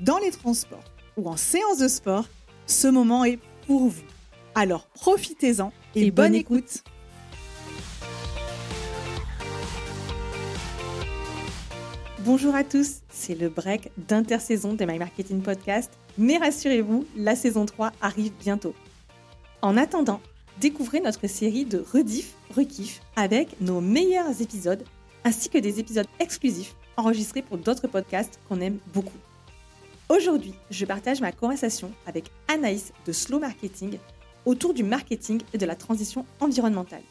dans les transports ou en séance de sport, ce moment est pour vous. Alors profitez-en et, bonne, écoute. Bonjour à tous, c'est le break d'intersaison de My Marketing Podcast, mais rassurez-vous, la saison 3 arrive bientôt. En attendant, découvrez notre série de rediff, rekiff avec nos meilleurs épisodes ainsi que des épisodes exclusifs enregistrés pour d'autres podcasts qu'on aime beaucoup. Aujourd'hui, je partage ma conversation avec Anaïs de Slow Marketing autour du marketing et de la transition environnementale.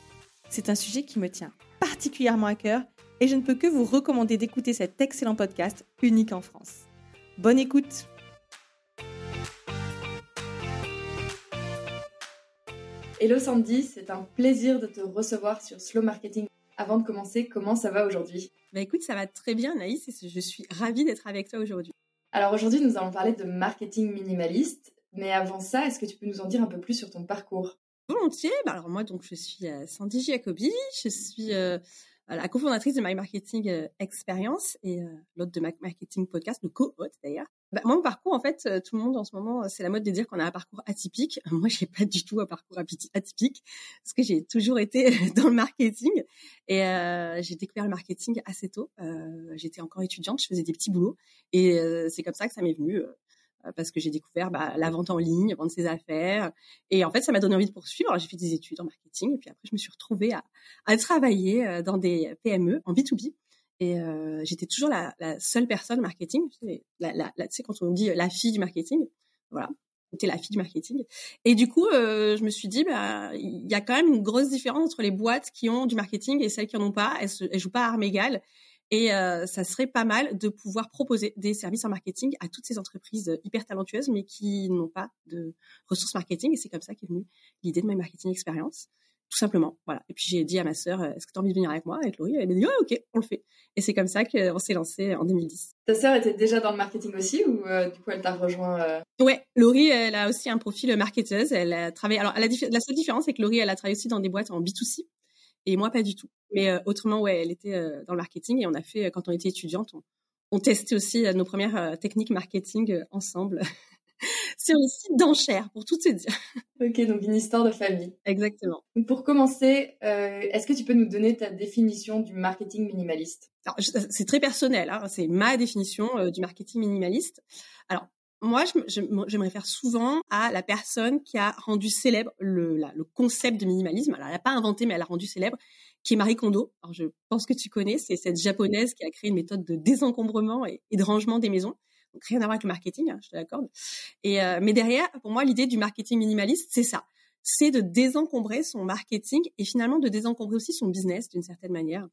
C'est un sujet qui me tient particulièrement à cœur et je ne peux que vous recommander d'écouter cet excellent podcast unique en France. Bonne écoute Hello Sandy, c'est un plaisir de te recevoir sur Slow Marketing. Avant de commencer, comment ça va aujourd'hui? Bah écoute, ça va très bien Anaïs et je suis ravie d'être avec toi aujourd'hui. Alors aujourd'hui, nous allons parler de marketing minimaliste. Mais avant ça, est-ce que tu peux nous en dire un peu plus sur ton parcours? Volontiers. Bah alors moi, donc je suis euh, Sandy Jacobi. Je suis euh, la cofondatrice de My Marketing euh, Experience et l'autre de My Marketing Podcast, le co-hôte d'ailleurs. Bah, moi, mon parcours, en fait, tout le monde en ce moment, c'est la mode de dire qu'on a un parcours atypique. Moi, j'ai pas du tout un parcours atypique parce que j'ai toujours été dans le marketing et euh, j'ai découvert le marketing assez tôt. Euh, J'étais encore étudiante, je faisais des petits boulots et euh, c'est comme ça que ça m'est venu parce que j'ai découvert bah, la vente en ligne, vendre ses affaires. Et en fait, ça m'a donné envie de poursuivre. Alors, j'ai fait des études en marketing et puis après, je me suis retrouvée à, à travailler dans des PME en B2B. Et euh, j'étais toujours la, la, seule personne marketing. La, la, tu sais, quand on dit la fille du marketing, voilà, j'étais la fille du marketing. Et du coup, euh, je me suis dit, bah, il y a quand même une grosse différence entre les boîtes qui ont du marketing et celles qui en ont pas. Elles, elles jouent pas à armes égales. Et euh, ça serait pas mal de pouvoir proposer des services en marketing à toutes ces entreprises hyper talentueuses, mais qui n'ont pas de ressources marketing. Et c'est comme ça qu'est venue l'idée de My Marketing Experience tout simplement. Voilà. Et puis j'ai dit à ma sœur, est-ce que tu as envie de venir avec moi? Avec Laurie Elle m'a dit, oh, ok, on le fait. Et c'est comme ça qu'on s'est lancé en 2010. Ta sœur était déjà dans le marketing aussi ou euh, du coup elle t'a rejoint euh? Ouais, Laurie, elle a aussi un profil marketeuse. Elle a travaillé. Alors, la, la seule différence, c'est que Laurie, elle a travaillé aussi dans des boîtes en B2C et moi pas du tout. Mais euh, autrement, ouais, elle était dans le marketing et on a fait quand on était étudiante, on, on testait aussi nos premières techniques marketing ensemble. sur le site d'enchères, pour tout te dire. Ok, donc une histoire de famille. Exactement. Pour commencer, euh, est-ce que tu peux nous donner ta définition du marketing minimaliste? C'est très personnel, hein, c'est ma définition euh, du marketing minimaliste. Alors, moi, je, me réfère souvent à la personne qui a rendu célèbre le, le concept de minimalisme. Alors, elle n'a pas inventé, mais elle a rendu célèbre, qui est Marie Kondo. Alors, je pense que tu connais, c'est cette japonaise qui a créé une méthode de désencombrement et de rangement des maisons rien à voir avec le marketing, hein, je te l'accorde. Et euh, mais derrière, pour moi, l'idée du marketing minimaliste, c'est ça, c'est de désencombrer son marketing et finalement de désencombrer aussi son business d'une certaine manière,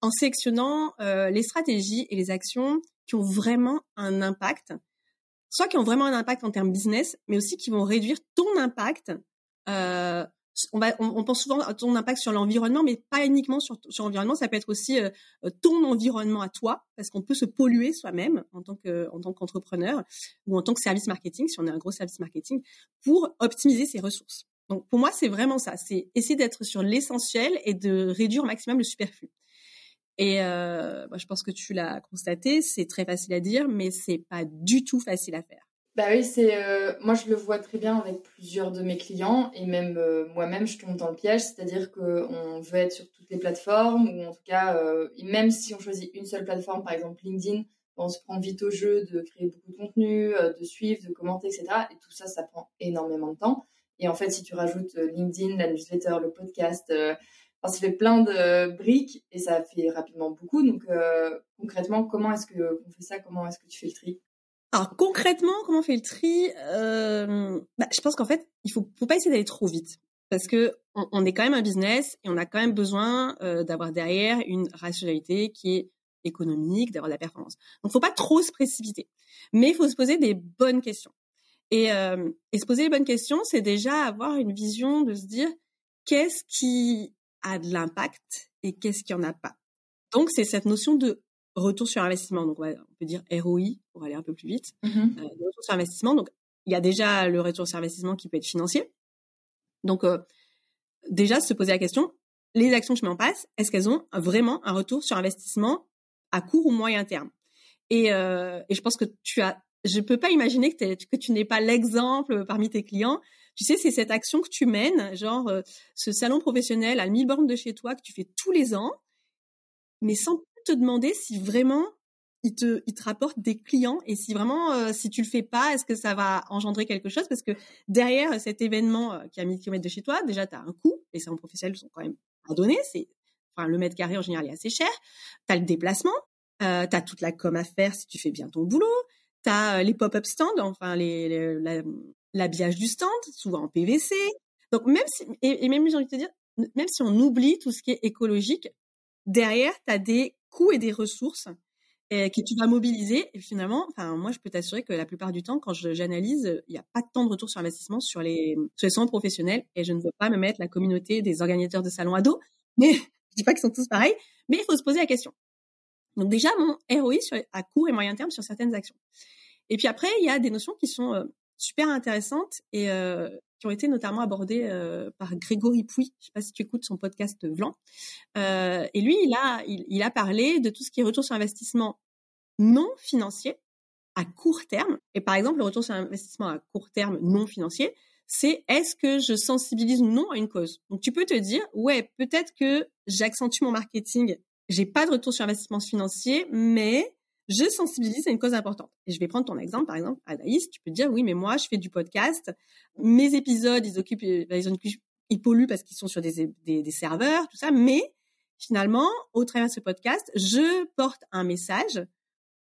en sélectionnant euh, les stratégies et les actions qui ont vraiment un impact, soit qui ont vraiment un impact en termes business, mais aussi qui vont réduire ton impact euh, on, va, on, pense souvent à ton impact sur l'environnement, mais pas uniquement sur, sur l'environnement. Ça peut être aussi euh, ton environnement à toi, parce qu'on peut se polluer soi-même en tant que en tant qu'entrepreneur ou en tant que service marketing, si on est un gros service marketing, pour optimiser ses ressources. Donc pour moi, c'est vraiment ça. C'est essayer d'être sur l'essentiel et de réduire au maximum le superflu. Et euh, bah, je pense que tu l'as constaté, c'est très facile à dire, mais c'est pas du tout facile à faire. Bah oui, c'est euh, moi je le vois très bien avec plusieurs de mes clients et même euh, moi-même je tombe dans le piège, c'est-à-dire qu'on veut être sur toutes les plateformes ou en tout cas même si on choisit une seule plateforme, par exemple LinkedIn, on se prend vite au jeu de créer beaucoup de contenu, de suivre, de commenter, etc. Et tout ça, ça prend énormément de temps. Et en fait, si tu rajoutes LinkedIn, la newsletter, le podcast, enfin, ça fait plein de briques et ça fait rapidement beaucoup. Donc, concrètement, comment est-ce que on fait ça? Comment est-ce que tu fais le tri? Alors concrètement, comment on fait le tri? Euh, bah, Je pense qu'en fait, il faut, faut pas essayer d'aller trop vite parce que on, est quand même un business et on a quand même besoin euh, d'avoir derrière une rationalité qui est économique, d'avoir de la performance. Donc, faut pas trop se précipiter, mais il faut se poser des bonnes questions. Et, euh, et se poser les bonnes questions, c'est déjà avoir une vision de se dire qu'est-ce qui a de l'impact et qu'est-ce qui en a pas. Donc, c'est cette notion de retour sur investissement. Donc, on, peut dire ROI pour aller un peu plus vite. Mmh euh, retour sur investissement. Donc, il y a déjà le retour sur investissement qui peut être financier. Donc, euh, déjà, se poser la question, les actions que je mets en place, est-ce qu'elles ont vraiment un retour sur investissement à court ou moyen terme? Et, euh, et je pense que tu as, je peux pas imaginer que, que tu n'es pas l'exemple parmi tes clients. Tu sais, c'est cette action que tu mènes, genre ce salon professionnel à 1000 bornes de chez toi que tu fais tous les ans, mais sans te demander si vraiment il te, il te rapporte des clients et si vraiment, euh, si tu le fais pas, est-ce que ça va engendrer quelque chose? Parce que derrière cet événement euh, qui a 1000 km de chez toi, déjà, tu as un coût, les salons professionnels sont quand même à donner, c'est, enfin, le mètre carré en général est assez cher, tu as le déplacement, euh, tu as toute la com à faire si tu fais bien ton boulot, tu as les pop-up stands, enfin, les, l'habillage du stand, souvent en PVC. Donc, même si, et, même, j'ai envie de te dire, même si on oublie tout ce qui est écologique, derrière, tu as des coûts et des ressources et que tu vas mobiliser. Et finalement, enfin, moi, je peux t'assurer que la plupart du temps, quand j'analyse, il n'y a pas temps de retour sur investissement sur les, sur les salons professionnels. Et je ne veux pas me mettre la communauté des organisateurs de salons ados. Mais je dis pas qu'ils sont tous pareils. Mais il faut se poser la question. Donc déjà, mon ROI à court et moyen terme sur certaines actions. Et puis après, il y a des notions qui sont euh, super intéressantes et euh, qui ont été notamment abordées euh, par Grégory Pouy. Je sais pas si tu écoutes son podcast Vlan. Euh, et lui, il a, il, a parlé de tout ce qui est retour sur investissement non financier à court terme. Et par exemple, le retour sur investissement à court terme non financier, c'est est-ce que je sensibilise ou non à une cause? Donc tu peux te dire, ouais, peut-être que j'accentue mon marketing, j'ai pas de retour sur investissement financier, mais je sensibilise à une cause importante. Et je vais prendre ton exemple, par exemple, Anaïs, tu peux dire, oui, mais moi, je fais du podcast, mes épisodes, ils occupent, euh, ils, polluent parce qu'ils sont sur des, des, des, serveurs, tout ça, mais finalement, au travers de ce podcast, je porte un message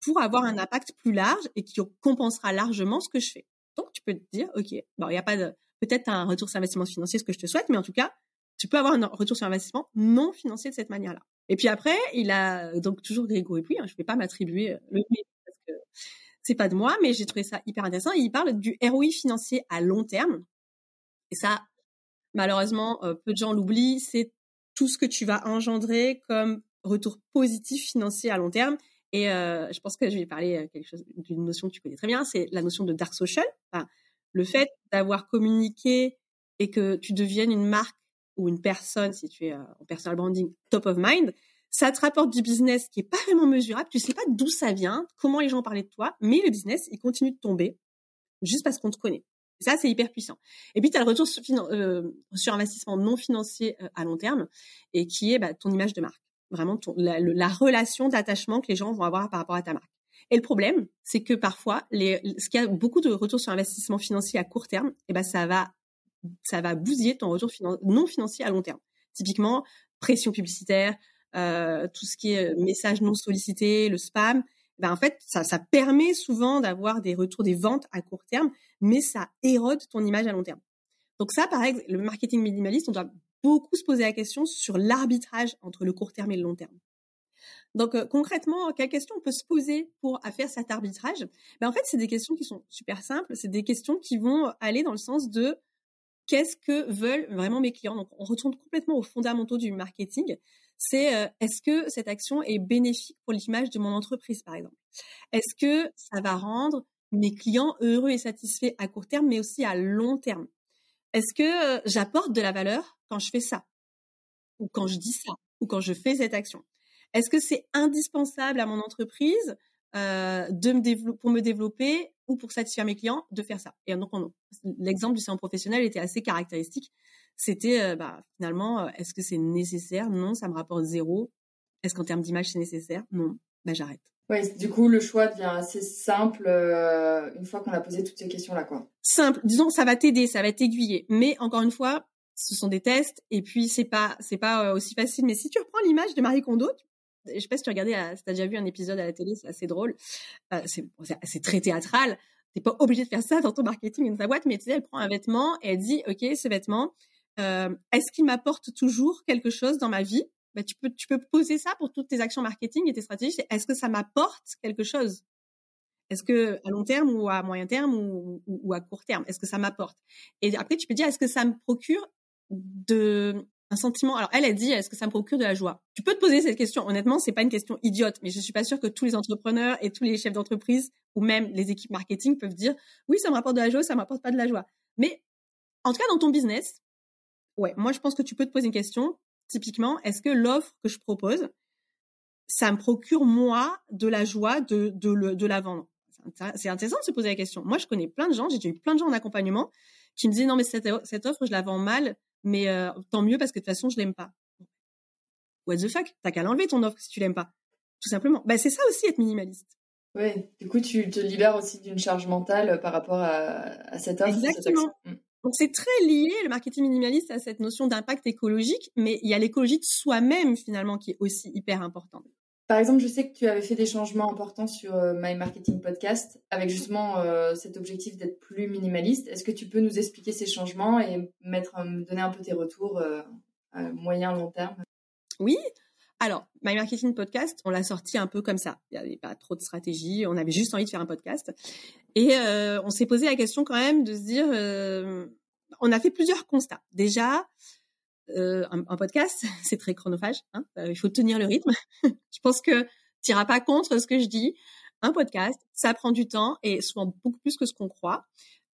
pour avoir un impact plus large et qui compensera largement ce que je fais. Donc, tu peux te dire, OK, bon, il n'y a pas de, peut-être un retour sur investissement financier, ce que je te souhaite, mais en tout cas, tu peux avoir un retour sur investissement non financier de cette manière-là. Et puis après, il a donc toujours Grégory Puy. Hein, je ne vais pas m'attribuer le parce que c'est pas de moi, mais j'ai trouvé ça hyper intéressant. il parle du ROI financier à long terme. Et ça, malheureusement, euh, peu de gens l'oublient. C'est tout ce que tu vas engendrer comme retour positif financier à long terme. Et euh, je pense que je vais parler euh, quelque chose d'une notion que tu connais très bien, c'est la notion de dark social. Le fait d'avoir communiqué et que tu deviennes une marque ou une personne, si tu es euh, en personal branding, top of mind, ça te rapporte du business qui est pas vraiment mesurable. Tu sais pas d'où ça vient, comment les gens parlaient de toi, mais le business, il continue de tomber juste parce qu'on te connaît. ça, c'est hyper puissant. Et puis, tu as le retour sur, euh, investissement non financier euh, à long terme et qui est bah, ton image de marque. Vraiment, la, la, relation d'attachement que les gens vont avoir par rapport à ta marque. Et le problème, c'est que parfois, ce qui a beaucoup de retours sur investissement financier à court terme, et eh ben, ça va ça va bousiller ton retour non financier à long terme. Typiquement, pression publicitaire, euh, tout ce qui est euh, message non sollicité, le spam. Ben en fait, ça, ça permet souvent d'avoir des retours des ventes à court terme, mais ça érode ton image à long terme. Donc ça, par exemple, le marketing minimaliste, on doit beaucoup se poser la question sur l'arbitrage entre le court terme et le long terme. Donc euh, concrètement, quelles questions on peut se poser pour faire cet arbitrage? Ben, En fait, c'est des questions qui sont super simples. C'est des questions qui vont aller dans le sens de qu'est-ce que veulent vraiment mes clients. Donc, on retourne complètement aux fondamentaux du marketing. C'est euh, est-ce que cette action est bénéfique pour l'image de mon entreprise, par exemple? Est-ce que ça va rendre mes clients heureux et satisfaits à court terme, mais aussi à long terme? Est-ce que euh, j'apporte de la valeur quand je fais ça? Ou quand je dis ça? Ou quand je fais cette action? Est-ce que c'est indispensable à mon entreprise euh, me pour me développer ou pour satisfaire mes clients de faire ça. Et donc, l'exemple du salon professionnel était assez caractéristique. C'était euh, bah, finalement, euh, est-ce que c'est nécessaire? Non, ça me rapporte zéro. Est-ce qu'en termes d'image, c'est nécessaire? Non, bah, j'arrête. Ouais, du coup, le choix devient assez simple euh, une fois qu'on a posé toutes ces questions-là, quoi. Simple. Disons, ça va t'aider, ça va t'aiguiller. Mais encore une fois, ce sont des tests et puis c'est pas c'est pas aussi facile. Mais si tu reprends l'image de Marie Kondo, je sais pas si tu as regardé, si t'as déjà vu un épisode à la télé, c'est assez drôle. Euh, c'est très théâtral. T'es pas obligé de faire ça dans ton marketing et dans ta boîte, mais tu sais, elle prend un vêtement et elle dit, ok, ce vêtement, euh, est-ce qu'il m'apporte toujours quelque chose dans ma vie? Bah, tu peux tu peux poser ça pour toutes tes actions marketing et tes stratégies. est-ce que ça m'apporte quelque chose? Est-ce que à long terme ou à moyen terme ou, à court terme, est-ce que ça m'apporte? Et après, tu peux dire, est-ce que ça me procure de un sentiment. Alors elle a dit, est-ce que ça me procure de la joie? Tu peux te poser cette question. Honnêtement, c'est pas une question idiote, mais je suis pas sûre que tous les entrepreneurs et tous les chefs d'entreprise ou même les équipes marketing peuvent dire, oui, ça me rapporte de la joie, ça me rapporte pas de la joie. Mais en tout cas, dans ton business, ouais, moi je pense que tu peux te poser une question. Typiquement, est-ce que l'offre que je propose, ça me procure moi de la joie de de, de la vendre? C'est intéressant de se poser la question. Moi, je connais plein de gens, j'ai eu plein de gens en accompagnement qui me disaient non mais cette, cette offre, je la vends mal mais euh, tant mieux parce que de toute façon, je l'aime pas. What the fuck? T'as qu'à l'enlever ton offre si tu l'aimes pas. Tout simplement. Bah, c'est ça aussi être minimaliste. Oui, du coup, tu te libères aussi d'une charge mentale euh, par rapport à, à cette offre. Exactement. Mm. Donc c'est très lié le marketing minimaliste à cette notion d'impact écologique, mais il y a l'écologie de soi-même finalement qui est aussi hyper importante. Par exemple, je sais que tu avais fait des changements importants sur euh, My Marketing Podcast avec justement euh, cet objectif d'être plus minimaliste. Est-ce que tu peux nous expliquer ces changements et mettre, euh, donner un peu tes retours moyen long terme? Oui. Alors, My Marketing Podcast, on l'a sorti un peu comme ça. Il n'y avait pas trop de stratégie. On avait juste envie de faire un podcast. Et on s'est posé la question quand même de se dire, on a fait plusieurs constats. Déjà, euh, un, podcast, c'est très chronophage. Hein euh, il faut tenir le rythme. je pense que tu n'iras pas contre ce que je dis. Un podcast, ça prend du temps et souvent beaucoup plus que ce qu'on croit.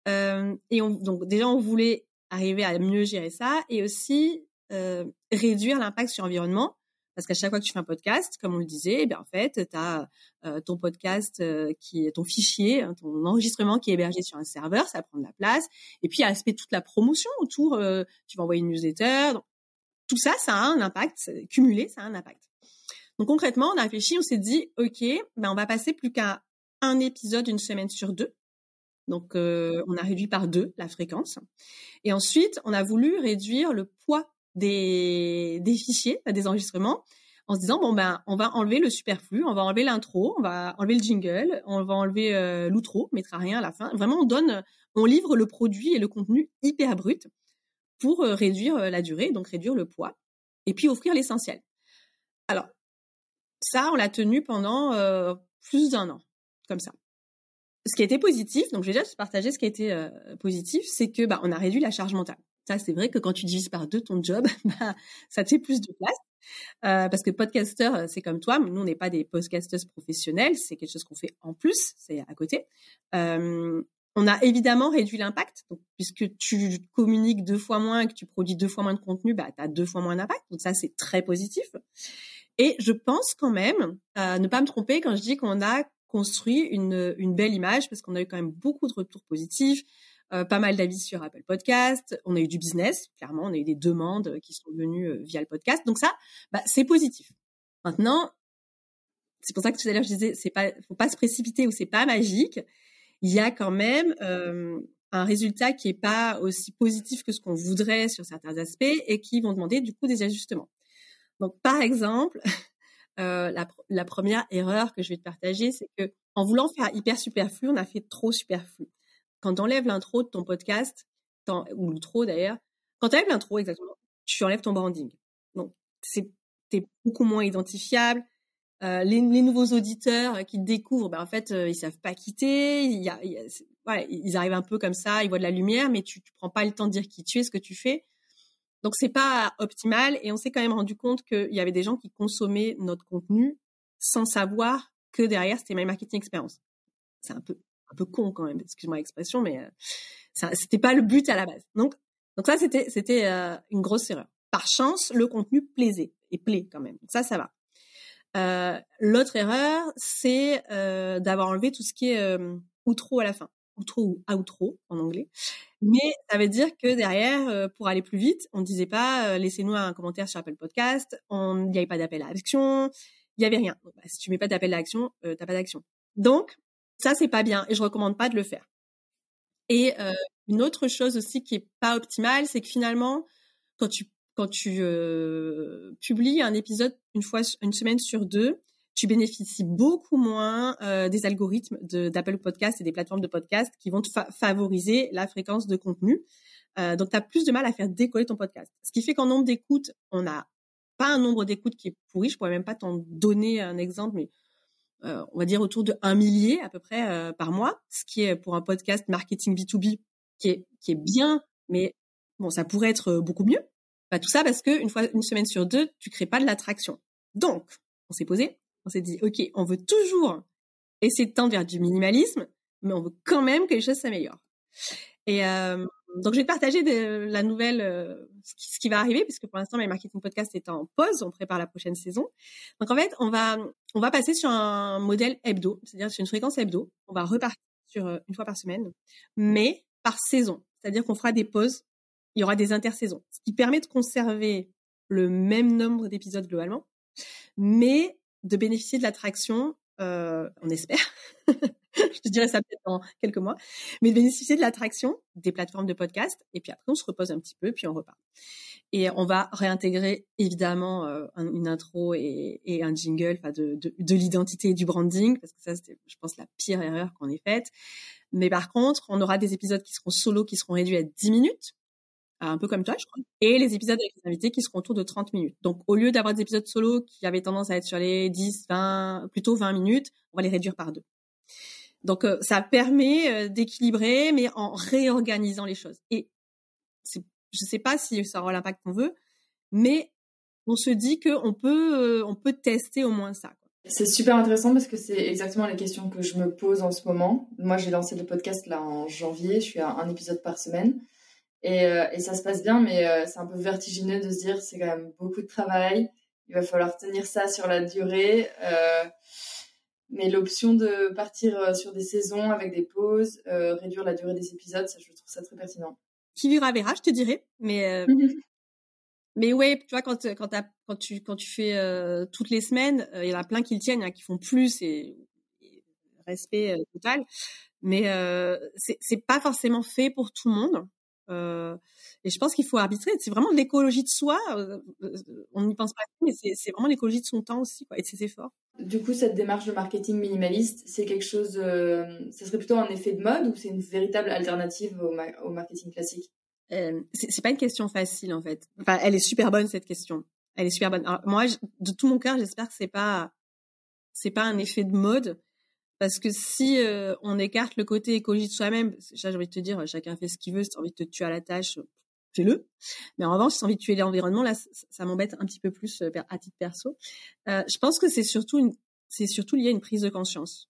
Euh, et on, donc déjà, on voulait arriver à mieux gérer ça et aussi euh, réduire l'impact sur l'environnement. Parce qu'à chaque fois que tu fais un podcast, comme on le disait, eh en fait, tu as euh, ton podcast euh, qui est ton fichier, hein, ton enregistrement qui est hébergé sur un serveur, ça prend de la place. Et puis, il y a l'aspect toute la promotion autour. Euh, tu vas envoyer une newsletter. Donc, tout ça, ça a un impact. Cumulé, ça a un impact. Donc concrètement, on a réfléchi, on s'est dit, ok, ben on va passer plus qu'à un épisode une semaine sur deux. Donc on a réduit par deux la fréquence. Et ensuite, on a voulu réduire le poids des, fichiers, des enregistrements, en se disant bon ben on va enlever le superflu, on va enlever l'intro, on va enlever le jingle, on va enlever euh, l'outro, on mettra rien à la fin. Vraiment on donne, on livre le produit et le contenu hyper brut pour euh, réduire euh, la durée, donc réduire le poids, et puis offrir l'essentiel. Alors ça on l'a tenu pendant plus d'un an, comme ça. Ce qui a été positif, donc je vais déjà partager ce qui a été positif, c'est que bah on a réduit la charge mentale. Ça, c'est vrai que quand tu divises par deux ton job, bah, ça te fait plus de place. Euh, parce que podcaster, euh, c'est comme toi, nous on n'est pas des podcasters professionnels, c'est quelque chose qu'on fait en plus, c'est à côté. Euh, on a évidemment réduit l'impact, puisque tu communiques deux fois moins et que tu produis deux fois moins de contenu, bah, tu as deux fois moins d'impact. Donc ça, c'est très positif. Et je pense quand même, euh, ne pas me tromper quand je dis qu'on a construit une, une belle image, parce qu'on a eu quand même beaucoup de retours positifs. Euh, pas mal d'avis sur Apple Podcast. On a eu du business, clairement, on a eu des demandes qui sont venues euh, via le podcast. Donc ça, bah, c'est positif. Maintenant, c'est pour ça que tout à l'heure je disais, c'est pas, faut pas se précipiter ou c'est pas magique. Il y a quand même euh, un résultat qui est pas aussi positif que ce qu'on voudrait sur certains aspects et qui vont demander du coup des ajustements. Donc par exemple, euh, la, la, première erreur que je vais te partager, c'est que en voulant faire hyper superflu, on a fait trop superflu quand tu enlèves l'intro de ton podcast, ou l'outro d'ailleurs, quand tu enlèves l'intro exactement, tu enlèves ton branding. Donc, c'est t'es beaucoup moins identifiable. Euh, les, nouveaux auditeurs qui te découvrent, ben en fait, euh, ils savent pas quitter. Ils arrivent un peu comme ça, ils voient de la lumière, mais tu, tu prends pas le temps de dire qui tu es, ce que tu fais. Donc c'est pas optimal et on s'est quand même rendu compte qu'il y avait des gens qui consommaient notre contenu sans savoir que derrière c'était My Marketing Experience. C'est un peu un peu con quand même, excuse-moi l'expression, mais euh, c'était pas le but à la base. Donc, donc ça, c'était, c'était euh, une grosse erreur. Par chance, le contenu plaisait et plaît quand même. Ça, ça va. Euh, l'autre erreur, c'est euh, d'avoir enlevé tout ce qui est euh, outro à la fin, outro ou outro en anglais. Mais ça veut dire que derrière, pour aller plus vite, on ne disait pas laissez-nous un commentaire sur Apple Podcast, on n'y avait pas d'appel à action, il y avait rien. Bah, si tu mets pas d'appel d'action, euh, t'as pas d'action. Donc ça c'est pas bien et je recommande pas de le faire. Et euh, une autre chose aussi qui est pas optimale, c'est que finalement quand tu quand tu euh, publies un épisode une fois une semaine sur deux, tu bénéficies beaucoup moins euh, des algorithmes d'Apple Podcast et des plateformes de podcast qui vont te favoriser la fréquence de contenu. Donc, tu as plus de mal à faire décoller ton podcast. Ce qui fait qu'en nombre d'écoutes, on n'a pas un nombre d'écoutes qui est pourri. Je pourrais même pas t'en donner un exemple, mais euh, on va dire autour de un millier à peu près euh, par mois, ce qui est pour un podcast marketing B2B qui est, qui est bien, mais bon, ça pourrait être beaucoup mieux. Bah, tout ça parce que une fois une semaine sur deux, tu crées pas de l'attraction. Donc, on s'est posé, on s'est dit, ok, on veut toujours essayer de tendre vers du minimalisme, mais on veut quand même que les choses s'améliorent. Et euh, donc, je vais partager de, la nouvelle, euh, ce, qui, va arriver, puisque pour l'instant, My Marketing Podcast est en pause. On prépare la prochaine saison. Donc, en fait, on va, on va passer sur un modèle hebdo, c'est-à-dire sur une fréquence hebdo. On va repartir sur euh, une fois par semaine, mais par saison. C'est-à-dire qu'on fera des pauses. Il y aura des intersaisons, ce qui permet de conserver le même nombre d'épisodes globalement, mais de bénéficier de l'attraction, euh, on espère, je te dirais ça peut-être dans quelques mois, mais de bénéficier de l'attraction des plateformes de podcast. Et puis après, on se repose un petit peu, puis on repart. Et on va réintégrer évidemment euh, une intro et, un jingle, enfin de, de, l'identité et du branding, parce que ça, c'était, je pense, la pire erreur qu'on ait faite. Mais par contre, on aura des épisodes qui seront solo, qui seront réduits à 10 minutes un peu comme toi, je crois. Et les épisodes avec les invités qui seront autour de 30 minutes. Donc, au lieu d'avoir des épisodes solo qui avaient tendance à être sur les 10, 20, plutôt 20 minutes, on va les réduire par deux. Donc, euh, ça permet euh, d'équilibrer, mais en réorganisant les choses. Et je sais pas si ça aura l'impact qu'on veut, mais on se dit qu'on peut, euh, on peut tester au moins ça. C'est super intéressant parce que c'est exactement les questions que je me pose en ce moment. Moi, j'ai lancé le podcast là en janvier. Je suis à un épisode par semaine. Euh, et, ça se passe bien, mais euh, c'est un peu vertigineux de se dire c'est quand même beaucoup de travail. Il va falloir tenir ça sur la durée. Euh, mais l'option de partir sur des saisons avec des pauses, réduire la durée des épisodes, ça, je trouve ça très pertinent. Qui verra verra, je te dirais. Mais mais ouais, tu vois quand quand, quand tu quand tu fais toutes les semaines, il y en a plein qui le tiennent, a qui font plus et, respect total. Mais c'est pas forcément fait pour tout le monde. Euh, et je pense qu'il faut arbitrer. C'est vraiment l'écologie de soi. Euh, euh, on n'y pense pas, mais c'est vraiment l'écologie de son temps aussi, quoi, et de ses efforts. Du coup, cette démarche de marketing minimaliste, c'est quelque chose. ça serait plutôt un effet de mode ou c'est une véritable alternative au, au marketing classique? Euh, C'est pas une question facile en fait. Enfin, elle est super bonne cette question. Elle est super bonne. moi, de tout mon cœur, j'espère que c'est pas c'est pas un effet de mode parce que si euh, on écarte le côté écologie de soi-même, j'ai envie de te dire, chacun fait ce qu'il veut, si tu as envie de te tuer à la tâche, fais-le. Mais en revanche, si tu as envie de tuer l'environnement, là, ça, m'embête un petit peu plus euh, à titre perso. Euh, je pense que c'est surtout, c'est surtout lié à une prise de conscience.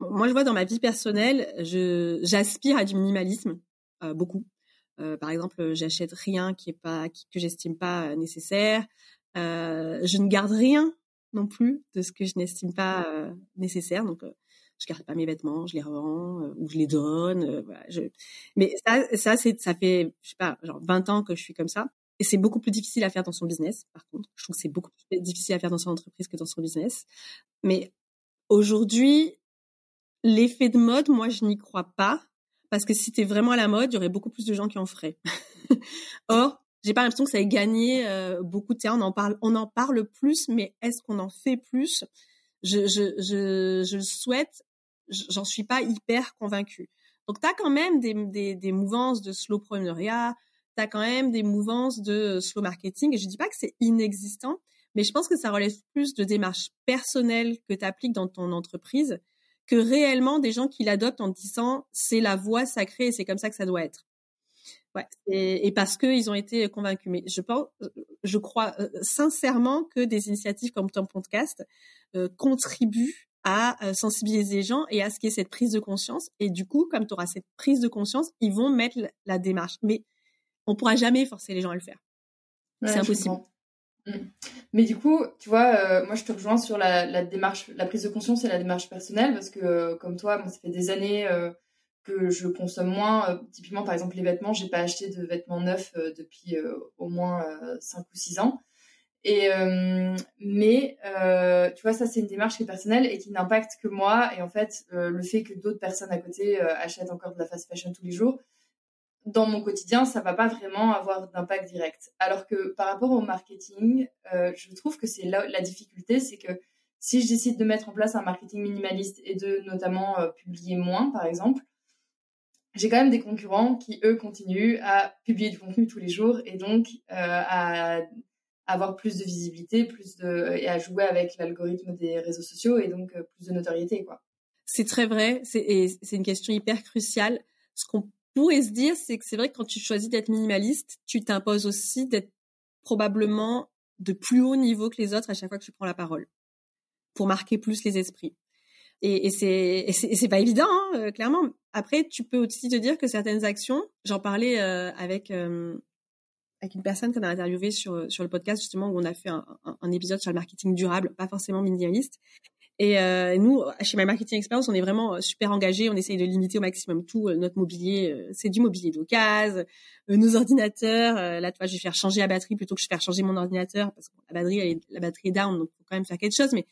Moi, je vois dans ma vie personnelle, j'aspire à du minimalisme, euh, beaucoup. Euh, par exemple, j'achète rien qui est pas, que j'estime pas nécessaire. je ne garde rien non plus de ce que je n'estime pas nécessaire. Donc, je garde pas mes vêtements, je les revends euh, ou je les donne. Euh, voilà, je... Mais ça, ça, c'est, ça fait, je sais pas, genre 20 ans que je suis comme ça. Et c'est beaucoup plus difficile à faire dans son business, par contre. Je trouve que c'est beaucoup plus difficile à faire dans son entreprise que dans son business. Mais aujourd'hui, l'effet de mode, moi, je n'y crois pas. Parce que si c'était vraiment à la mode, il y aurait beaucoup plus de gens qui en feraient. Or, j'ai pas l'impression que ça ait gagné euh, beaucoup de terrain. On en parle, on en parle plus, mais est-ce qu'on en fait plus? Je, je, je, je le souhaite, j'en suis pas hyper convaincue. Donc, tu as quand même des, des, des mouvances de slowpreneuriat, tu as quand même des mouvances de slow marketing. Et je dis pas que c'est inexistant, mais je pense que ça relève plus de démarches personnelles que tu appliques dans ton entreprise que réellement des gens qui l'adoptent en disant c'est la voie sacrée et c'est comme ça que ça doit être. Ouais, et, et parce qu'ils ont été convaincus. Mais je pense, je crois euh, sincèrement que des initiatives comme ton podcast euh, contribuent à euh, sensibiliser les gens et à ce qu'il y ait cette prise de conscience. Et du coup, comme tu auras cette prise de conscience, ils vont mettre la démarche. Mais on pourra jamais forcer les gens à le faire. c'est impossible. Mm. Mais du coup, tu vois, moi je te rejoins sur la, démarche, la prise de conscience et la démarche personnelle parce que comme toi, ça fait des années que je consomme moins. Euh, typiquement, par exemple, les vêtements, j'ai pas acheté de vêtements neufs euh, depuis euh, au moins 5 ou 6 ans. Et mais tu vois, ça c'est une démarche qui est personnelle et qui n'impacte que moi. Et en fait, le fait que d'autres personnes à côté achètent encore de la fast fashion tous les jours, dans mon quotidien, ça va pas vraiment avoir d'impact direct. Alors que par rapport au marketing, je trouve que c'est là la difficulté, c'est que si je décide de mettre en place un marketing minimaliste et de notamment publier moins, par exemple, j'ai quand même des concurrents qui, eux, continuent à publier du contenu tous les jours et donc euh, à avoir plus de visibilité, plus de et à jouer avec l'algorithme des réseaux sociaux et donc euh, plus de notoriété, quoi. C'est très vrai, c'est c'est une question hyper cruciale. Ce qu'on pourrait se dire, c'est que c'est vrai que quand tu choisis d'être minimaliste, tu t'imposes aussi d'être probablement de plus haut niveau que les autres à chaque fois que tu prends la parole pour marquer plus les esprits. Et, et c'est c'est pas évident, hein, euh, clairement. Après, tu peux aussi te dire que certaines actions, j'en parlais euh, avec euh, une personne qu'on a interviewée sur sur le podcast justement où on a fait un, épisode sur le marketing durable, pas forcément minimaliste. Et euh, nous, chez My Marketing Experience, on est vraiment super engagés. On essaye de limiter au maximum tout notre mobilier. c'est du mobilier d'occasion, nos ordinateurs. là, tu vois, je vais faire changer la batterie plutôt que je vais faire changer mon ordinateur parce que la batterie, est, la batterie est down, donc faut quand même faire quelque chose. Mais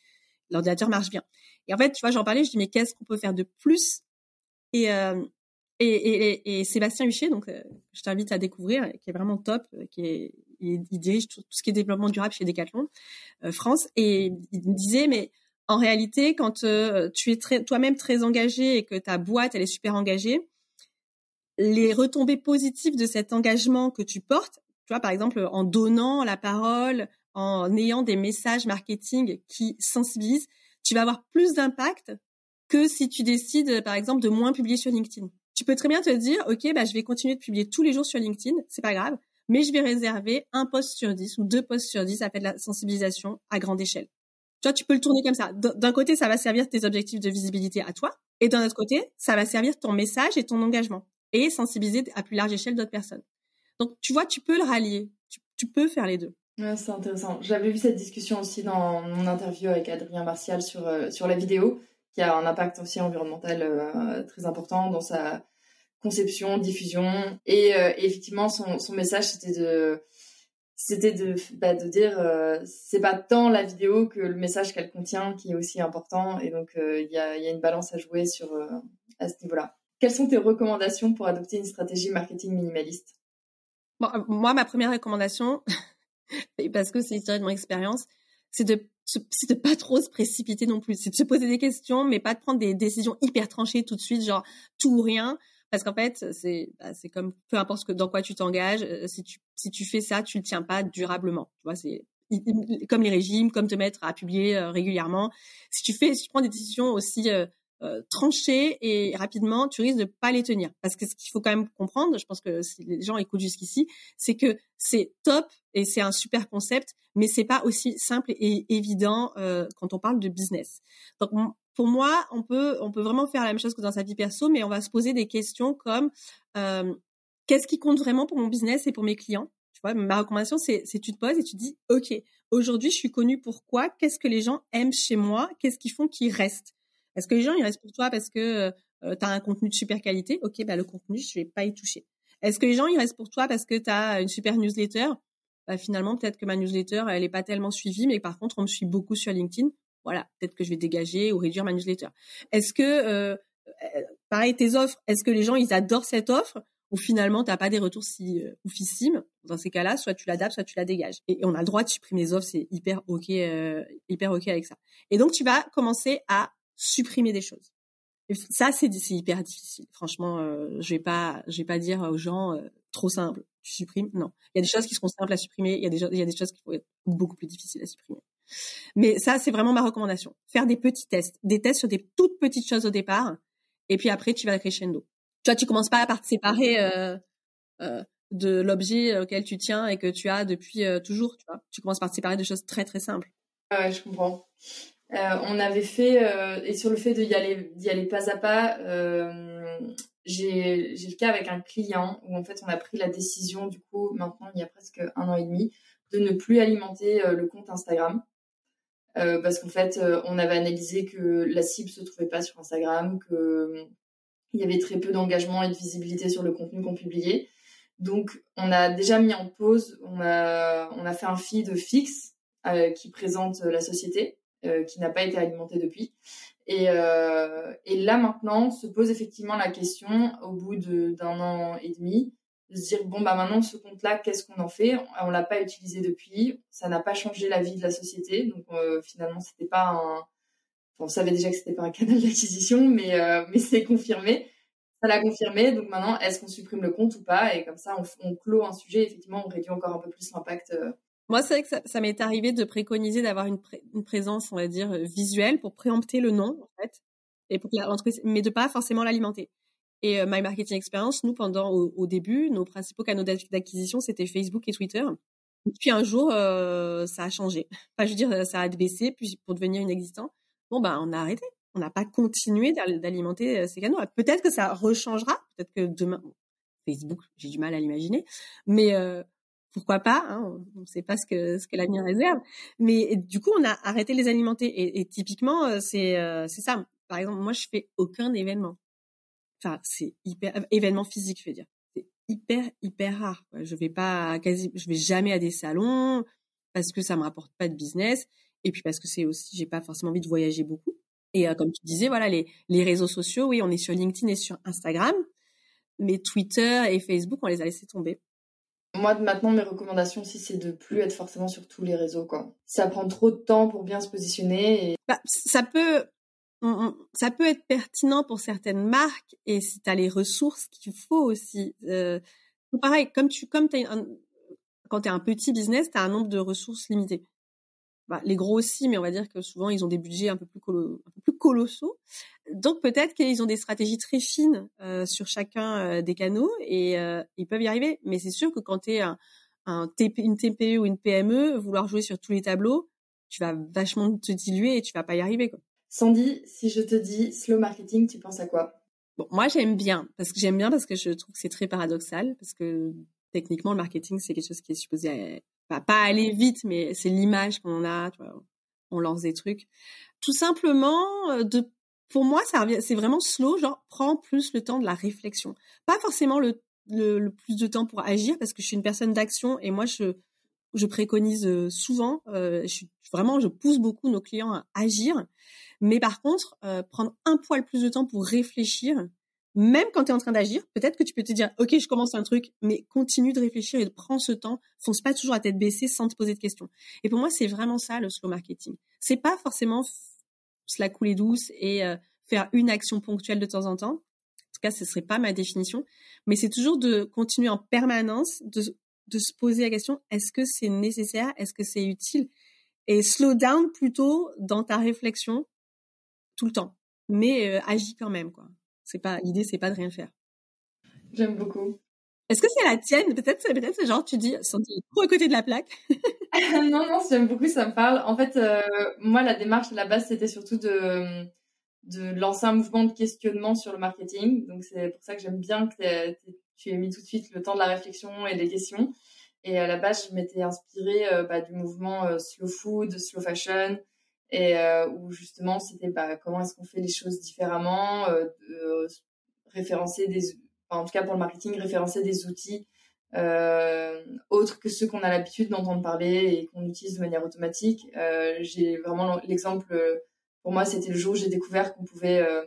l'ordinateur marche bien. Et en fait, tu vois, j'en parlais, je dis mais qu'est-ce qu'on peut faire de plus? Et, euh, et, et, et, Sébastien Huchet, donc euh, je t'invite à découvrir, qui est vraiment top, euh, qui est il, dirige tout, ce qui est développement durable chez Decathlon France, et il me disait mais en réalité, quand tu es toi-même très engagé et que ta boîte elle est super engagée, les retombées positives de cet engagement que tu portes, tu vois par exemple en donnant la parole, en ayant des messages marketing qui sensibilisent, tu vas avoir plus d'impact que si tu décides, par exemple, de moins publier sur LinkedIn. Tu peux très bien te dire, OK, bah, je vais continuer de publier tous les jours sur LinkedIn, c'est pas grave, mais je vais réserver un post sur dix ou deux posts sur dix à faire de la sensibilisation à grande échelle. Tu vois, tu peux le tourner comme ça. D'un côté, ça va servir tes objectifs de visibilité à toi, et d'un autre côté, ça va servir ton message et ton engagement, et sensibiliser à plus large échelle d'autres personnes. Donc, tu vois, tu peux le rallier. tu peux faire les deux. Ouais, c'est intéressant. J'avais vu cette discussion aussi dans mon interview avec Adrien Martial sur, euh, sur la vidéo, qui a un impact aussi environnemental euh, très important dans sa conception, diffusion. Et, euh, effectivement, son, son message, c'était de c'était de, bah, de dire c'est pas tant la vidéo que le message qu'elle contient qui est aussi important. Et donc, il y, a, y a une balance à jouer sur, à ce niveau-là. Quelles sont tes recommandations pour adopter une stratégie marketing minimaliste? Moi, ma première recommandation, parce que c'est tiré de mon expérience, c'est de c'est de pas trop se précipiter non plus, c'est de se poser des questions, mais pas de prendre des décisions hyper tranchées tout de suite, genre tout ou rien, parce qu'en fait c'est bah, c'est comme peu importe ce que dans quoi tu t'engages, euh, si tu si tu fais ça, tu le tiens pas durablement, tu vois c'est comme les régimes, comme te mettre à publier euh, régulièrement. Si tu fais, si tu prends des décisions aussi euh, euh, trancher et rapidement, tu risques de pas les tenir. Parce que ce qu'il faut quand même comprendre, je pense que si les gens écoutent jusqu'ici, c'est que c'est top et c'est un super concept, mais c'est pas aussi simple et évident euh, quand on parle de business. Donc pour moi, on peut on peut vraiment faire la même chose que dans sa vie perso, mais on va se poser des questions comme euh, qu'est-ce qui compte vraiment pour mon business et pour mes clients? Tu vois, ma recommandation, c'est, tu te poses et tu dis, OK, aujourd'hui, je suis connue pourquoi Qu'est-ce que les gens aiment chez moi? Qu'est-ce qu'ils font qui restent est-ce que les gens, ils restent pour toi parce que euh, tu as un contenu de super qualité Ok, bah le contenu, je vais pas y toucher. Est-ce que les gens, ils restent pour toi parce que tu as une super newsletter? Bah, Finalement, peut-être que ma newsletter, elle est pas tellement suivie, mais par contre, on me suit beaucoup sur LinkedIn. Voilà, peut-être que je vais dégager ou réduire ma newsletter. Est-ce que, euh, euh pareil, tes offres, est-ce que les gens, ils adorent cette offre ou finalement t'as pas des retours si euh, oufissimes, dans ces cas-là, soit tu l'adaptes, soit tu la dégages. Et, on a le droit de supprimer les offres, c'est hyper ok, euh, hyper ok avec ça. Et donc tu vas commencer à supprimer des choses. ça, c'est hyper difficile. Franchement, euh, je vais pas, je vais pas dire aux gens euh, trop simple. Tu supprimes. Non, il y a des choses qui seront simples à supprimer. Il y a des, il y a des choses qui vont être beaucoup plus difficiles à supprimer. Mais ça, c'est vraiment ma recommandation. Faire des petits tests, des tests sur des toutes petites choses au départ, et puis après, tu vas crescendo. Tu vois, tu commences pas à te séparer euh, de l'objet auquel tu tiens et que tu as depuis toujours. Tu vois, tu commences par te séparer de choses très très simples. Ouais, je comprends. Euh, on avait fait, euh, et sur le fait d'y aller, d'y aller pas à pas, euh, j'ai, j'ai le cas avec un client où en fait on a pris la décision, du coup, maintenant il y a presque un an et demi, de ne plus alimenter le compte Instagram. parce qu'en fait, on avait analysé que la cible se trouvait pas sur Instagram, que il y avait très peu d'engagement et de visibilité sur le contenu qu'on publiait. Donc, on a déjà mis en pause, on a, on a fait un feed fixe qui présente la société, qui n'a pas été alimenté depuis. Et, et, là maintenant se pose effectivement la question au bout d'un an et demi de se dire bon bah maintenant ce compte là qu'est-ce qu'on en fait? On l'a pas utilisé depuis ça n'a pas changé la vie de la société donc finalement c'était pas un on savait déjà que c'était pas un canal d'acquisition mais mais c'est confirmé ça l'a confirmé. Donc maintenant, est-ce qu'on supprime le compte ou pas? Et comme ça, on, clôt un sujet. Effectivement, on réduit encore un peu plus l'impact. Euh. Moi, c'est vrai que ça, ça m'est arrivé de préconiser d'avoir une, une, présence, on va dire, euh, visuelle pour préempter le nom, en fait, et pour mais de pas forcément l'alimenter. Et euh, My Marketing Experience, nous, pendant au, début, nos principaux canaux d'acquisition, c'était Facebook et Twitter. Et puis un jour, ça a changé. Enfin, je veux dire, ça a baissé, puis pour devenir inexistant. Bon, ben, on a arrêté on n'a pas continué d'alimenter euh, ces canaux. Peut-être que ça rechangera, peut-être que demain, Facebook, j'ai du mal à l'imaginer, mais euh, pourquoi pas hein, On ne sait pas ce que ce que l'avenir réserve. Mais du coup, on a arrêté de les alimenter. Et, typiquement, euh, c'est c'est ça. Par exemple, moi, je fais aucun événement. Enfin, c'est hyper événement physique, je veux dire. C'est hyper hyper rare. Je vais pas quasi, je vais jamais à des salons parce que ça me rapporte pas de business. Et puis parce que c'est aussi, j'ai pas forcément envie de voyager beaucoup. Et euh, comme tu disais, voilà, les, les réseaux sociaux, oui, on est sur LinkedIn et sur Instagram, mais Twitter et Facebook, on les a laissés tomber. Moi, maintenant, mes recommandations aussi, c'est de plus être forcément sur tous les réseaux, quoi. Ça prend trop de temps pour bien se positionner. Bah, ça peut, ça peut être pertinent pour certaines marques et si tu as les ressources qu'il faut aussi. Euh, pareil, comme tu, comme as un, quand tu un petit business, tu as un nombre de ressources limitées bah, les gros aussi, mais on va dire que souvent ils ont des budgets un peu plus, un peu plus colossaux. Donc peut-être qu'ils ont des stratégies très fines euh, sur chacun euh, des canaux et euh, ils peuvent y arriver. Mais c'est sûr que quand tu es un, un TP, une TPE ou une PME, vouloir jouer sur tous les tableaux, tu vas vachement te diluer et tu vas pas y arriver. Quoi. Sandy, si je te dis slow marketing, tu penses à quoi? Bon, moi j'aime bien parce que j'aime bien parce que je trouve que c'est très paradoxal parce que techniquement le marketing c'est quelque chose qui est supposé pas aller vite, mais c'est l'image qu'on a. Tu vois, on lance des trucs. Tout simplement, euh, de, pour moi, ça c'est vraiment slow. Genre, prends plus le temps de la réflexion. Pas forcément le, le, plus de temps pour agir, parce que je suis une personne d'action et moi, je, je préconise euh, souvent. Euh, je suis vraiment, je pousse beaucoup nos clients à agir. Mais par contre, euh, prendre un poil plus de temps pour réfléchir même quand tu es en train d'agir, peut-être que tu peux te dire, OK, je commence un truc, mais continue de réfléchir et de prendre ce temps. Fonce pas toujours à tête baissée sans te poser de questions. Et pour moi, c'est vraiment ça, le slow marketing. C'est pas forcément se la couler douce et euh, faire une action ponctuelle de temps en temps. En tout cas, ce serait pas ma définition. Mais c'est toujours de continuer en permanence, de, de se poser la question, est-ce que c'est nécessaire? Est-ce que c'est utile? Et slow down plutôt dans ta réflexion tout le temps. Mais euh, agis quand même, quoi. C'est pas l'idée, c'est pas de rien faire. J'aime beaucoup. Est-ce que c'est la tienne? Peut-être, peut-être c'est genre tu dis, senti trop à côté de la plaque. non, non, j'aime beaucoup, ça me parle. En fait, euh, moi, la démarche à la base, c'était surtout de de lancer un mouvement de questionnement sur le marketing. Donc c'est pour ça que j'aime bien que tu aies mis tout de suite le temps de la réflexion et des questions. Et à la base, je m'étais inspirée euh, bah, du mouvement euh, slow food, slow fashion, et euh, où justement c'était bah, comment est-ce qu'on fait les choses différemment, euh, référencer des, enfin, en tout cas pour le marketing, référencer des outils euh, autres que ceux qu'on a l'habitude d'entendre parler et qu'on utilise de manière automatique. Euh, j'ai vraiment l'exemple, pour moi c'était le jour où j'ai découvert qu'on pouvait euh,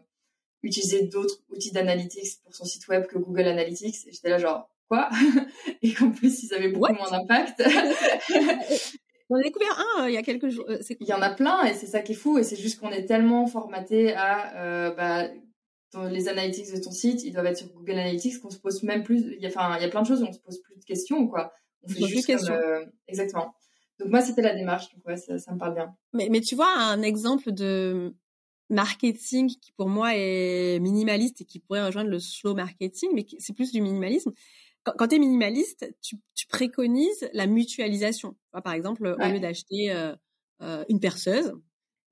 utiliser d'autres outils d'analytics pour son site web que Google Analytics. Et j'étais là genre quoi? Et qu'en plus ils avaient beaucoup moins d'impact. On a découvert un euh, il y a quelques jours. Euh, il y en a plein et c'est ça qui est fou et c'est juste qu'on est tellement formaté à euh, bah, dans les analytics de ton site, ils doivent être sur Google Analytics qu'on se pose même plus. Il y a, enfin, il y a plein de choses où on se pose plus de questions quoi. On fait juste comme, euh, exactement. Donc moi c'était la démarche donc ouais ça, ça, me parle bien. Mais mais tu vois un exemple de marketing qui pour moi est minimaliste et qui pourrait rejoindre le slow marketing mais c'est plus du minimalisme quand, tu es minimaliste, tu, tu, préconises la mutualisation. par exemple, au lieu d'acheter euh, euh, une perceuse,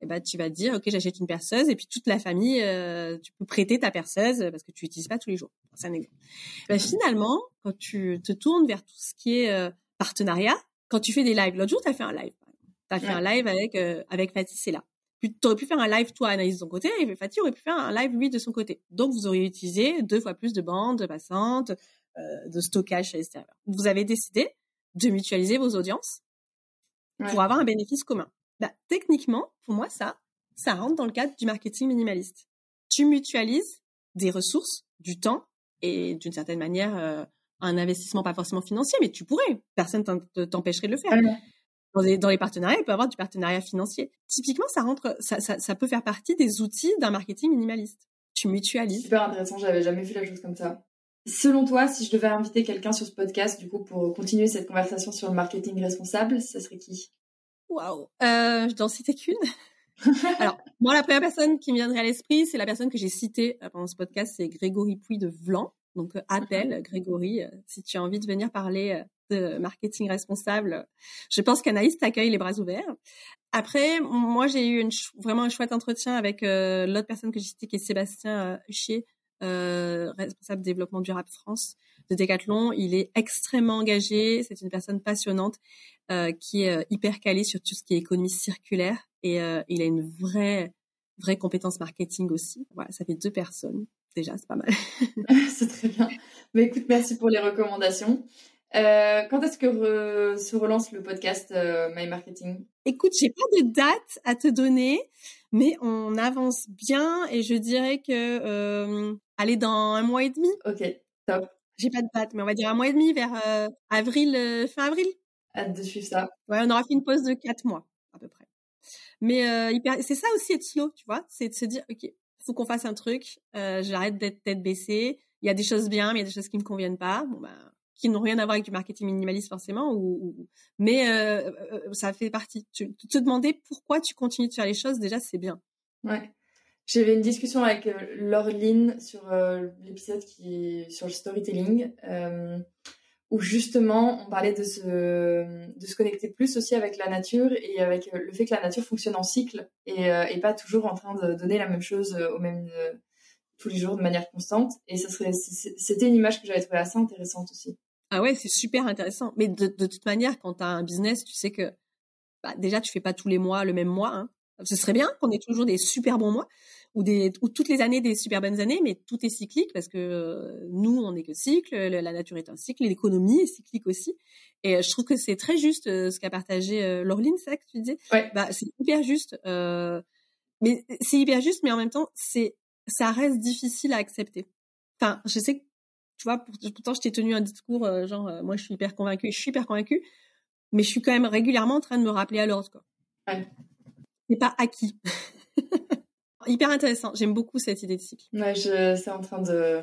eh ben, tu vas dire, OK, j'achète une perceuse et puis toute la famille, euh, tu peux prêter ta perceuse parce que tu l'utilises pas tous les jours. C'est un exemple. Ben, finalement, quand tu te tournes vers tout ce qui est euh, partenariat, quand tu fais des lives, l'autre jour, tu as fait un live. Tu as fait un live avec, euh, avec Fatih Sella. Tu aurais pu faire un live, toi, analyse de ton côté, et Fatih aurait pu faire un live, lui, de son côté. Donc, vous auriez utilisé deux fois plus de bandes passantes, de stockage les serveurs. Vous avez décidé de mutualiser vos audiences pour avoir un bénéfice commun. Bah, techniquement, pour moi, ça, ça rentre dans le cadre du marketing minimaliste. Tu mutualises des ressources, du temps et d'une certaine manière euh, un investissement pas forcément financier, mais tu pourrais. Personne t'empêcherait de le faire. Dans, les, dans les partenariats, il peut y avoir du partenariat financier. Typiquement, ça rentre, ça, ça, ça peut faire partie des outils d'un marketing minimaliste. Tu mutualises. Super intéressant, j'avais jamais vu la chose comme ça. Selon toi, si je devais inviter quelqu'un sur ce podcast, du coup, pour continuer cette conversation sur le marketing responsable, ça serait qui? Waouh euh, Je n'en citer qu'une. Alors, moi, la première personne qui me viendrait à l'esprit, c'est la personne que j'ai citée euh, pendant ce podcast, c'est Grégory Pouy de Vlan. Donc, euh, appelle Grégory, euh, si tu as envie de venir parler de marketing responsable. Je pense qu'Anaïs t'accueille les bras ouverts. Après, moi, j'ai eu une, vraiment un chouette entretien avec l'autre personne que j'ai citée, qui est Sébastien Huchier, responsable développement durable France de Decathlon. Il est extrêmement engagé. C'est une personne passionnante qui est hyper calée sur tout ce qui est économie circulaire et il a une vraie vraie compétence marketing aussi. Voilà, ça fait deux personnes. Déjà, c'est pas mal. c'est très bien. Mais écoute, merci pour les recommandations. Euh, quand est-ce que se relance le podcast euh, My Marketing? Écoute, j'ai pas de date à te donner, mais on avance bien et je dirais que euh, aller dans un mois et demi. Ok, top. J'ai pas de date, mais on va dire un mois et demi vers avril, fin avril. Hâte de suivre ça. Ouais, on aura fait une pause de quatre mois à peu près. Mais euh, c'est ça aussi être slow, tu vois, c'est de se dire, ok, faut qu'on fasse un truc. Euh, J'arrête d'être tête baissée. Il y a des choses bien, mais il y a des choses qui me conviennent pas. Bon ben, qui n'ont rien à voir avec du marketing minimaliste forcément, ou, mais euh, euh, ça fait partie. Tu, te demander pourquoi tu continues de faire les choses, déjà c'est bien. Ouais. J'avais une discussion avec Laureline sur l'épisode qui sur le storytelling où justement on parlait de se, de se connecter plus aussi avec la nature et avec le fait que la nature fonctionne en cycle et, euh, et pas toujours en train de donner la même chose au même euh, tous les jours de manière constante. Et ça serait, c'était une image que j'avais trouvée assez intéressante aussi. Ah ouais, c'est super intéressant. Mais de, de toute manière, quand tu as un business, tu sais que bah, déjà tu fais pas tous les mois le même mois. Hein. Ce serait bien qu'on ait toujours des super bons mois ou des ou toutes les années des super bonnes années, mais tout est cyclique parce que euh, nous on n'est que cycle, la nature est un cycle, l'économie est cyclique aussi. Et euh, je trouve que c'est très juste euh, ce qu'a partagé Laureline, c'est ça que tu disais? Ouais. Bah c'est hyper juste, mais c'est hyper juste, mais en même temps c'est ça reste difficile à accepter. Enfin, je sais que tu vois, pourtant je t'ai tenu un discours genre moi je suis hyper convaincue, je suis hyper convaincue, mais je suis quand même régulièrement en train de me rappeler à l'ordre quoi. Ouais. C'est pas acquis. hyper intéressant. J'aime beaucoup cette idée de cycle. Ouais, je, c'est en train de,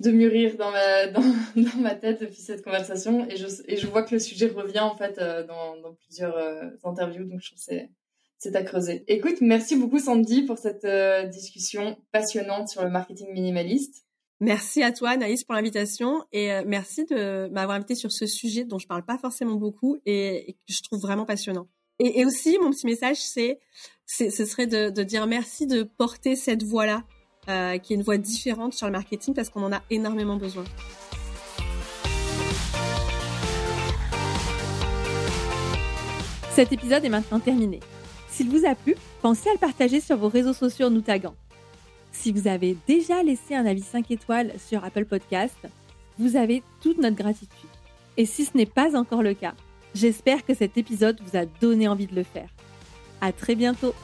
de mûrir dans ma, dans, dans, ma tête depuis cette conversation et je, et je vois que le sujet revient en fait euh, dans, dans plusieurs euh, interviews, donc je trouve que c'est, c'est à creuser. Écoute, merci beaucoup Sandy pour cette euh, discussion passionnante sur le marketing minimaliste. Merci à toi, Naïs, pour l'invitation et merci de m'avoir invité sur ce sujet dont je parle pas forcément beaucoup et, que je trouve vraiment passionnant. Et, aussi, mon petit message, c'est ce serait de, de, dire merci de porter cette voix-là, euh, qui est une voix différente sur le marketing, parce qu'on en a énormément besoin. Cet épisode est maintenant terminé. S'il vous a plu, pensez à le partager sur vos réseaux sociaux en nous taguant. Si vous avez déjà laissé un avis 5 étoiles sur Apple Podcast, vous avez toute notre gratitude. Et si ce n'est pas encore le cas, j'espère que cet épisode vous a donné envie de le faire. À très bientôt